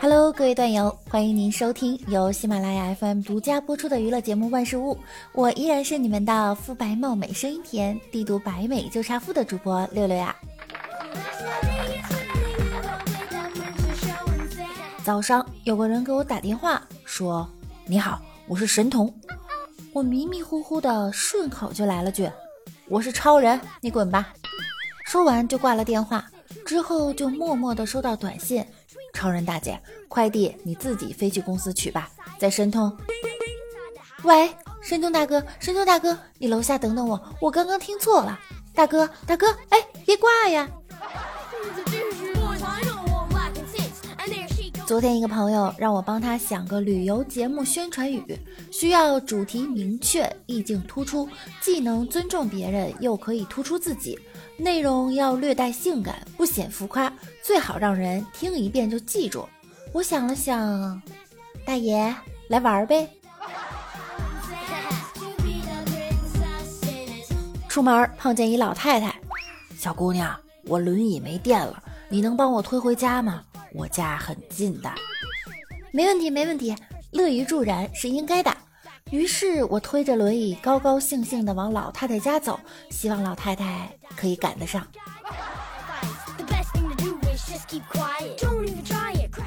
Hello，各位段友，欢迎您收听由喜马拉雅 FM 独家播出的娱乐节目《万事屋》，我依然是你们的肤白貌美、声音甜、帝都白美就差富的主播六六呀。早上有个人给我打电话说：“你好，我是神童。”我迷迷糊糊的顺口就来了句：“我是超人，你滚吧。”说完就挂了电话，之后就默默的收到短信。超人大姐，快递你自己飞去公司取吧，在申通。喂，申通大哥，申通大哥，你楼下等等我，我刚刚听错了。大哥，大哥，哎，别挂呀。昨天一个朋友让我帮他想个旅游节目宣传语，需要主题明确、意境突出，既能尊重别人，又可以突出自己。内容要略带性感，不显浮夸，最好让人听一遍就记住。我想了想，大爷来玩呗。出门碰见一老太太，小姑娘，我轮椅没电了，你能帮我推回家吗？我家很近的，没问题，没问题，乐于助人是应该的。于是我推着轮椅，高高兴兴地往老太太家走，希望老太太可以赶得上。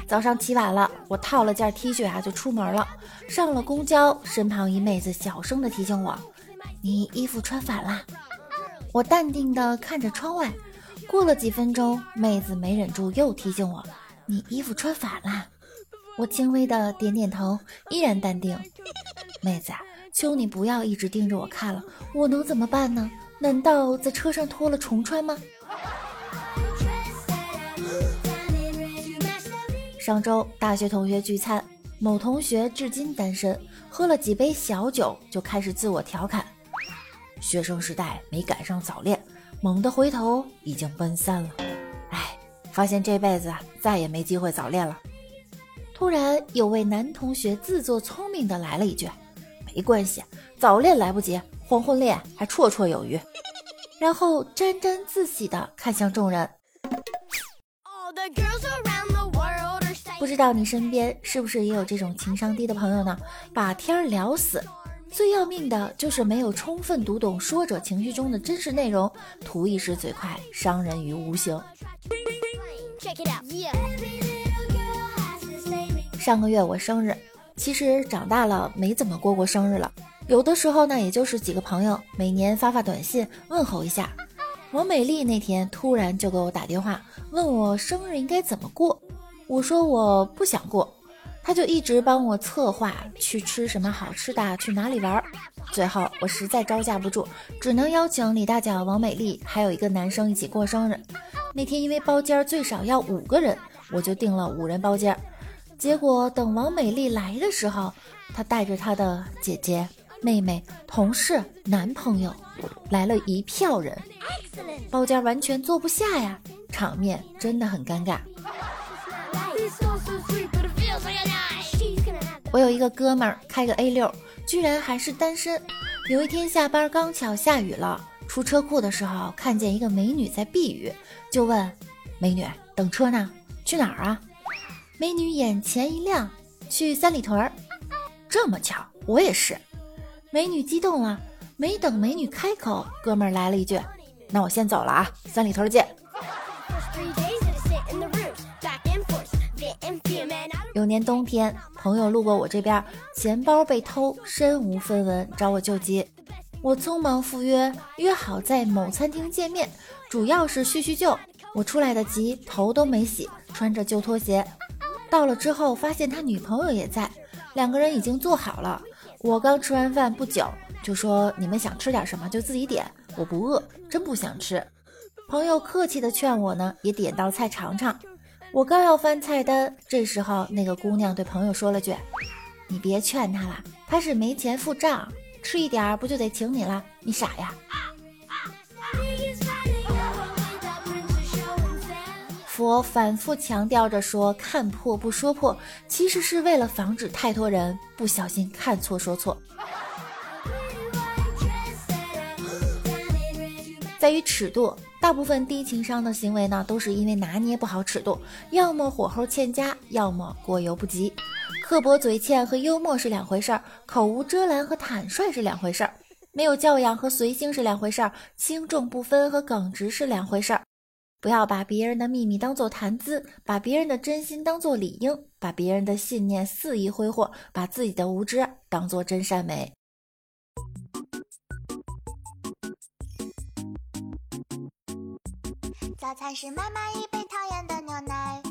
早上起晚了，我套了件 T 恤啊，就出门了。上了公交，身旁一妹子小声地提醒我：“你衣服穿反了。”我淡定地看着窗外。过了几分钟，妹子没忍住又提醒我。你衣服穿反了，我轻微的点点头，依然淡定。妹子，求你不要一直盯着我看了，我能怎么办呢？难道在车上脱了重穿吗？上周大学同学聚餐，某同学至今单身，喝了几杯小酒就开始自我调侃：学生时代没赶上早恋，猛地回头已经奔三了。发现这辈子再也没机会早恋了。突然有位男同学自作聪明的来了一句：“没关系，早恋来不及，黄昏恋还绰绰有余。”然后沾沾自喜的看向众人。不知道你身边是不是也有这种情商低的朋友呢？把天聊死，最要命的就是没有充分读懂说者情绪中的真实内容，图一时嘴快，伤人于无形。上个月我生日，其实长大了没怎么过过生日了。有的时候呢，也就是几个朋友每年发发短信问候一下。王美丽那天突然就给我打电话，问我生日应该怎么过。我说我不想过，她就一直帮我策划去吃什么好吃的，去哪里玩。最后我实在招架不住，只能邀请李大脚、王美丽还有一个男生一起过生日。那天因为包间最少要五个人，我就订了五人包间。结果等王美丽来的时候，她带着她的姐姐、妹妹、同事、男朋友，来了一票人，包间完全坐不下呀，场面真的很尴尬。我有一个哥们儿开个 A 六，居然还是单身。有一天下班刚巧下雨了。出车库的时候，看见一个美女在避雨，就问美女等车呢，去哪儿啊？美女眼前一亮，去三里屯儿。这么巧，我也是。美女激动了，没等美女开口，哥们儿来了一句：“那我先走了啊，三里屯见。”有年冬天，朋友路过我这边，钱包被偷，身无分文，找我救急。我匆忙赴约，约好在某餐厅见面，主要是叙叙旧。我出来的急，头都没洗，穿着旧拖鞋。到了之后，发现他女朋友也在，两个人已经做好了。我刚吃完饭不久，就说你们想吃点什么就自己点，我不饿，真不想吃。朋友客气的劝我呢，也点道菜尝尝。我刚要翻菜单，这时候那个姑娘对朋友说了句：“你别劝他了，他是没钱付账。”吃一点不就得请你了？你傻呀！佛反复强调着说看破不说破，其实是为了防止太多人不小心看错说错。在于尺度，大部分低情商的行为呢，都是因为拿捏不好尺度，要么火候欠佳，要么过犹不及。刻薄嘴欠和幽默是两回事儿，口无遮拦和坦率是两回事儿，没有教养和随性是两回事儿，轻重不分和耿直是两回事儿。不要把别人的秘密当做谈资，把别人的真心当做理应，把别人的信念肆意挥霍，把自己的无知当做真善美。早餐是妈妈一杯讨厌的牛奶，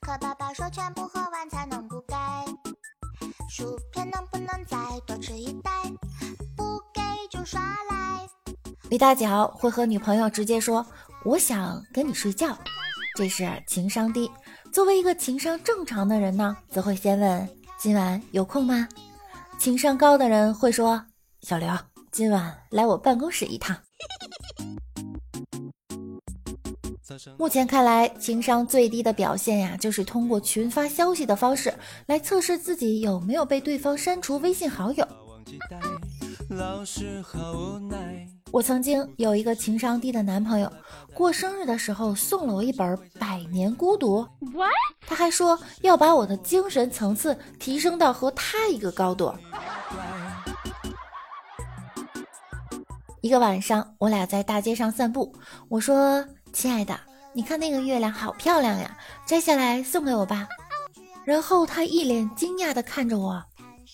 可爸爸说全部喝完才能李大脚会和女朋友直接说：“我想跟你睡觉。”这是情商低。作为一个情商正常的人呢，则会先问：“今晚有空吗？”情商高的人会说：“小刘，今晚来我办公室一趟。”目前看来，情商最低的表现呀，就是通过群发消息的方式来测试自己有没有被对方删除微信好友。我曾经有一个情商低的男朋友，过生日的时候送了我一本《百年孤独》，他还说要把我的精神层次提升到和他一个高度。一个晚上，我俩在大街上散步，我说。亲爱的，你看那个月亮好漂亮呀，摘下来送给我吧。然后他一脸惊讶地看着我，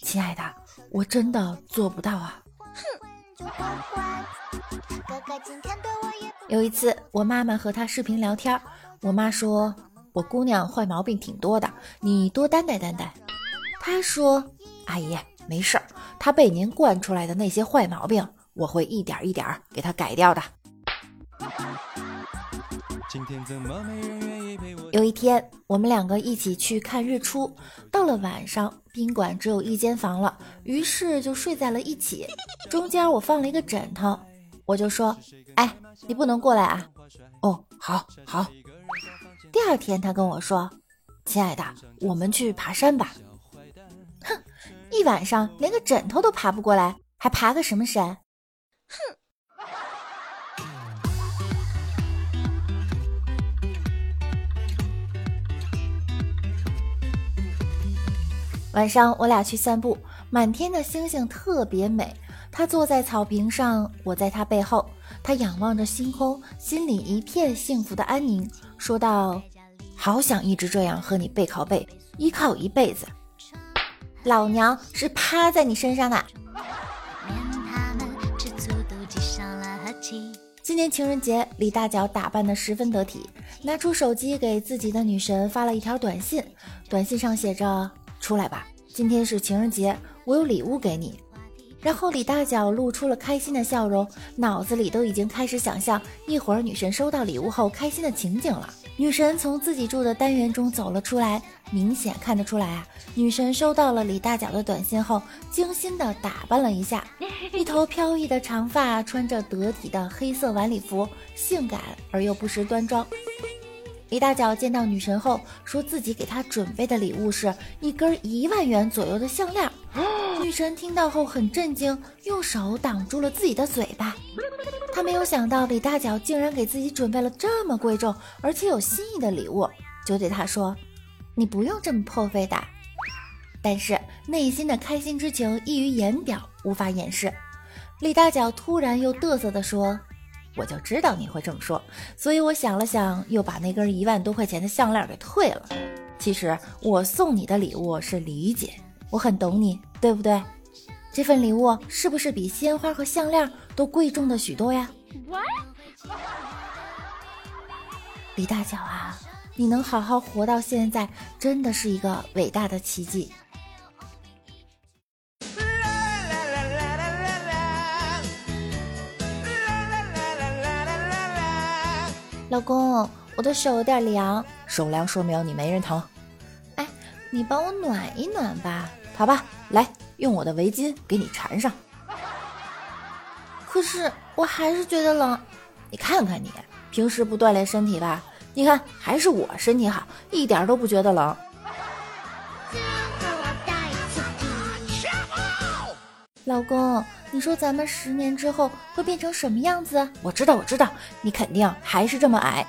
亲爱的，我真的做不到啊。哼。有一次，我妈妈和他视频聊天，我妈说我姑娘坏毛病挺多的，你多担待担待。她说，阿姨没事儿，她被您惯出来的那些坏毛病，我会一点一点给她改掉的。有一天，我们两个一起去看日出。到了晚上，宾馆只有一间房了，于是就睡在了一起。中间我放了一个枕头，我就说：“哎，你不能过来啊！”哦，好，好。第二天，他跟我说：“亲爱的，我们去爬山吧。”哼，一晚上连个枕头都爬不过来，还爬个什么山？哼。晚上我俩去散步，满天的星星特别美。他坐在草坪上，我在他背后。他仰望着星空，心里一片幸福的安宁，说道：“好想一直这样和你背靠背，依靠一辈子。”老娘是趴在你身上的。今年情人节，李大脚打扮的十分得体，拿出手机给自己的女神发了一条短信，短信上写着。出来吧，今天是情人节，我有礼物给你。然后李大脚露出了开心的笑容，脑子里都已经开始想象一会儿女神收到礼物后开心的情景了。女神从自己住的单元中走了出来，明显看得出来啊，女神收到了李大脚的短信后，精心的打扮了一下，一头飘逸的长发，穿着得体的黑色晚礼服，性感而又不失端庄。李大脚见到女神后，说自己给她准备的礼物是一根一万元左右的项链。女神听到后很震惊，用手挡住了自己的嘴巴。她没有想到李大脚竟然给自己准备了这么贵重而且有心意的礼物，就对他说：“你不用这么破费的。”但是内心的开心之情溢于言表，无法掩饰。李大脚突然又嘚瑟地说。我就知道你会这么说，所以我想了想，又把那根一万多块钱的项链给退了。其实我送你的礼物是理解，我很懂你，对不对？这份礼物是不是比鲜花和项链都贵重的许多呀？李大脚啊，你能好好活到现在，真的是一个伟大的奇迹。老公，我的手有点凉，手凉说明你没人疼。你帮我暖一暖吧。好吧，来，用我的围巾给你缠上。可是我还是觉得冷。你看看你，平时不锻炼身体吧？你看，还是我身体好，一点都不觉得冷。老公，你说咱们十年之后会变成什么样子？我知道，我知道，你肯定还是这么矮。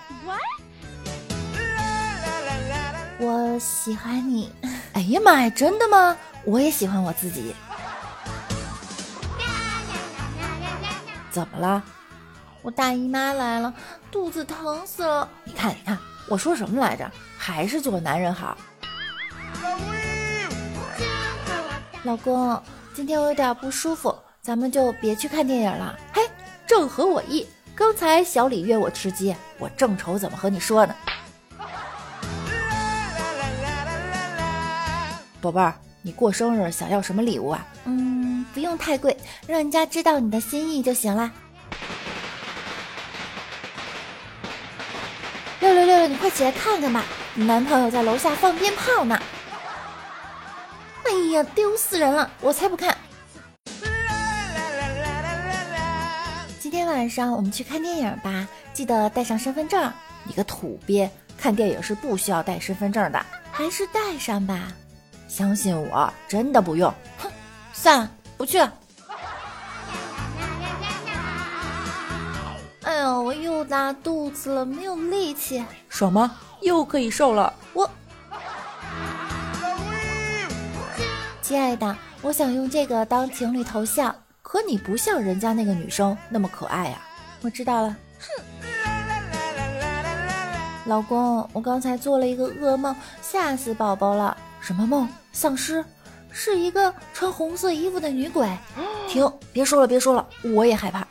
我喜欢你。哎呀妈呀，真的吗？我也喜欢我自己。怎么了？我大姨妈来了，肚子疼死了。你看，你看，我说什么来着？还是做男人好。老公。今天我有点不舒服，咱们就别去看电影了。嘿，正合我意。刚才小李约我吃鸡，我正愁怎么和你说呢。宝贝儿，你过生日想要什么礼物啊？嗯，不用太贵，让人家知道你的心意就行了。六六六六，你快起来看看吧，你男朋友在楼下放鞭炮呢。哎呀，丢死人了！我才不看。今天晚上我们去看电影吧，记得带上身份证。你个土鳖，看电影是不需要带身份证的，还是带上吧。相信我，真的不用。哼，算了，不去了。哎呦，我又拉肚子了，没有力气。爽吗？又可以瘦了。我。亲爱的，我想用这个当情侣头像，可你不像人家那个女生那么可爱呀。我知道了，哼。老公，我刚才做了一个噩梦，吓死宝宝了。什么梦？丧尸？是一个穿红色衣服的女鬼。停，别说了，别说了，我也害怕。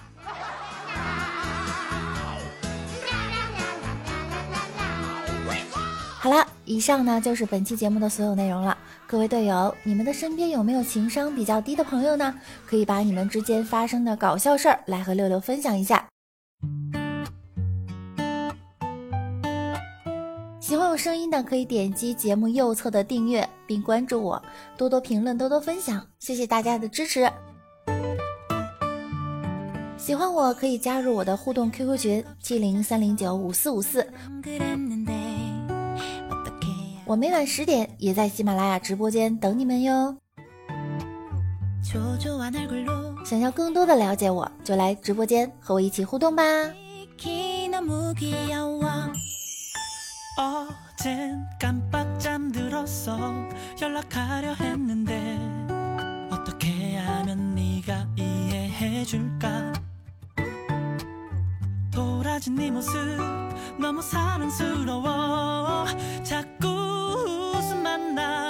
好了，以上呢就是本期节目的所有内容了。各位队友，你们的身边有没有情商比较低的朋友呢？可以把你们之间发生的搞笑事儿来和六六分享一下。声音的可以点击节目右侧的订阅并关注我，多多评论，多多分享，谢谢大家的支持。喜欢我可以加入我的互动 QQ 群七零三零九五四五四。我每晚十点也在喜马拉雅直播间等你们哟。想要更多的了解我，就来直播间和我一起互动吧。 어젠 깜빡 잠들었어 연락하려 했는데 어떻게 하면 네가 이해해줄까? 돌아진 네 모습 너무 사랑스러워. 자꾸 웃음만 나.